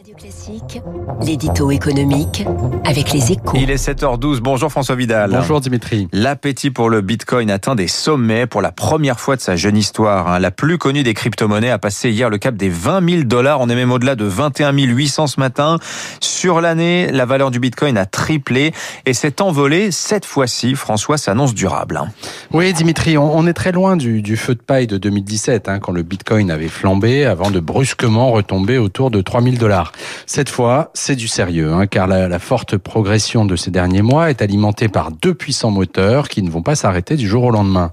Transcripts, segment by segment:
Radio Classique, l'édito économique avec les échos. Il est 7h12. Bonjour François Vidal. Bonjour Dimitri. L'appétit pour le Bitcoin atteint des sommets pour la première fois de sa jeune histoire. hein. La plus connue des crypto-monnaies a passé hier le cap des 20 000 dollars. On est même au-delà de 21 800 ce matin. Sur l'année, la valeur du Bitcoin a triplé et s'est envolée. Cette fois-ci, François s'annonce durable. hein. Oui Dimitri, on, est très loin du, du feu de paille de 2017, hein, quand le Bitcoin avait flambé avant de brusquement retomber autour de 3000 dollars. Cette fois, c'est du sérieux, hein, car la, forte progression de ces derniers mois est alimentée par deux puissants moteurs qui ne vont pas s'arrêter du jour au lendemain.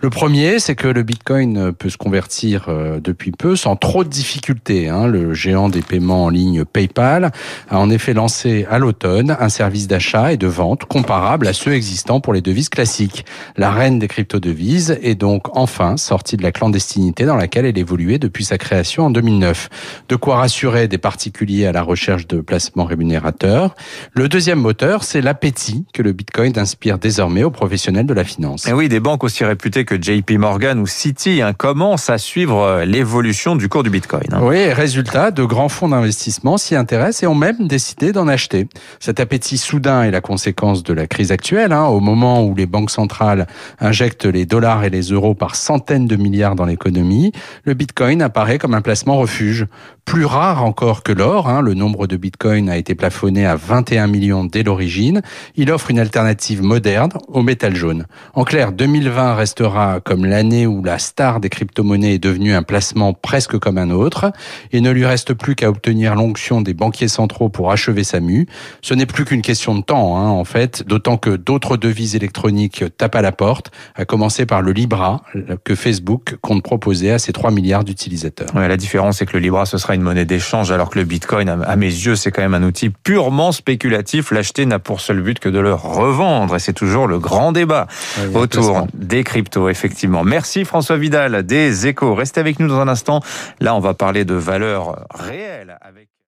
Le premier, c'est que le Bitcoin peut se convertir euh, depuis peu sans trop de difficultés. hein. Le géant des paiements en ligne PayPal a en effet lancé à l'automne un service d'achat et de vente comparable à ceux existants pour les devises classiques. La reine des crypto-devises est donc enfin sortie de la clandestinité dans laquelle elle évoluait depuis sa création en 2009. De quoi rassurer des particuliers à la recherche de placements rémunérateurs. Le deuxième moteur, c'est l'appétit que le Bitcoin inspire désormais aux professionnels de la finance. Et oui, des banques aussi réputées que JP Morgan ou Citi hein, commencent à suivre euh, l'évolution du cours du Bitcoin. hein? Oui, résultat, de grands fonds d'investissement s'y intéressent et ont même décidé d'en acheter. Cet appétit soudain est la conséquence de la crise actuelle, hein, au moment où les banques centrales injectent les dollars et les euros par centaines de milliards dans l'économie. Le Bitcoin apparaît comme un placement refuge. Plus rare encore que l'or, hein, le nombre de Bitcoin a été plafonné à 21 millions dès l'origine. Il offre une alternative moderne au métal jaune. En clair, 2020 restera comme l'année où la star des crypto-monnaies est devenue un placement presque comme un autre. Il ne lui reste plus qu'à obtenir l'onction des banquiers centraux pour achever sa mue. Ce n'est plus qu'une question de temps, hein, en fait, d'autant que d'autres devises électroniques tapent à la porte, à commencer par le Libra que Facebook compte proposer à ses 3 milliards d'utilisateurs. La différence, c'est que le Libra, ce sera une monnaie d'échange, alors que le Bitcoin, à mes yeux, c'est quand même un outil purement spéculatif. L'acheter n'a pour seul but que de le revendre. Et c'est toujours le grand débat autour des cryptos, effectivement. Merci François Vidal des échos. Restez avec nous dans un instant. Là, on va parler de valeurs réelles avec